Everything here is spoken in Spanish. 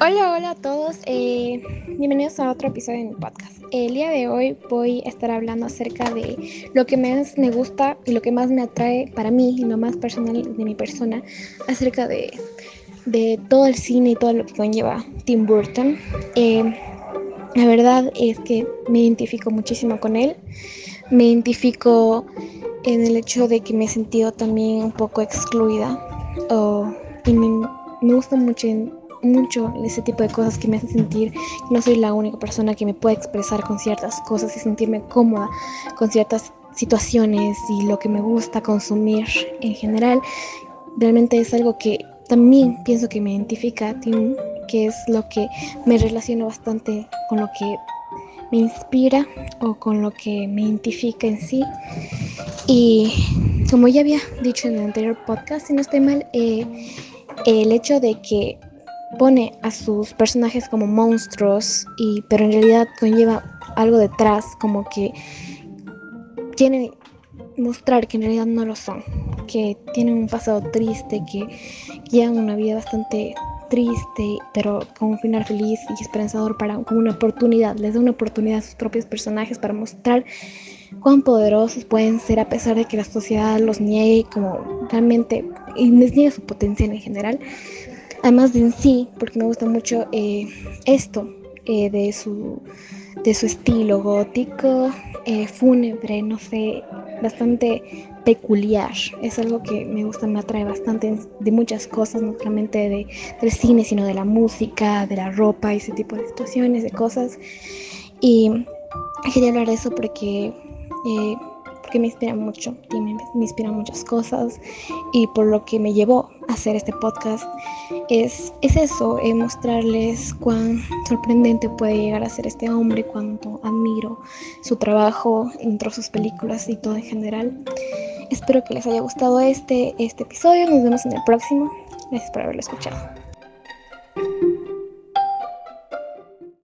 Hola, hola a todos. Eh, bienvenidos a otro episodio de mi podcast. El día de hoy voy a estar hablando acerca de lo que más me gusta y lo que más me atrae para mí y lo más personal de mi persona acerca de, todo el cine y todo lo que conlleva Tim Burton. Eh, la verdad es que me identifico muchísimo con él. Me identifico en el hecho de que me he sentido también un poco excluida. y me, me gusta mucho mucho ese tipo de cosas que me hacen sentir que no soy la única persona que me puede expresar con ciertas cosas y sentirme cómoda con ciertas situaciones y lo que me gusta consumir en general. Realmente es algo que también pienso que me identifica, que es lo que me relaciona bastante con lo que me inspira o con lo que me identifica en sí. Y como ya había dicho en el anterior podcast, si no estoy mal, eh, el hecho de que pone a sus personajes como monstruos, y, pero en realidad conlleva algo detrás, como que quiere mostrar que en realidad no lo son, que tienen un pasado triste, que llevan una vida bastante triste, pero con un final feliz y esperanzador para una oportunidad, les da una oportunidad a sus propios personajes para mostrar cuán poderosos pueden ser a pesar de que la sociedad los niegue como realmente y les niegue su potencial en general. Además de en sí, porque me gusta mucho eh, esto eh, de, su, de su estilo gótico, eh, fúnebre, no sé, bastante peculiar. Es algo que me gusta, me atrae bastante de muchas cosas, no solamente de, del cine, sino de la música, de la ropa, ese tipo de situaciones, de cosas. Y quería hablar de eso porque porque me inspira mucho y me, inspira muchas cosas y por lo que me llevó hacer este podcast es, es eso, es mostrarles cuán sorprendente puede llegar a ser este hombre, cuánto admiro su trabajo, entre sus películas y todo en general. Espero que les haya gustado este, este episodio, nos vemos en el próximo, gracias por haberlo escuchado.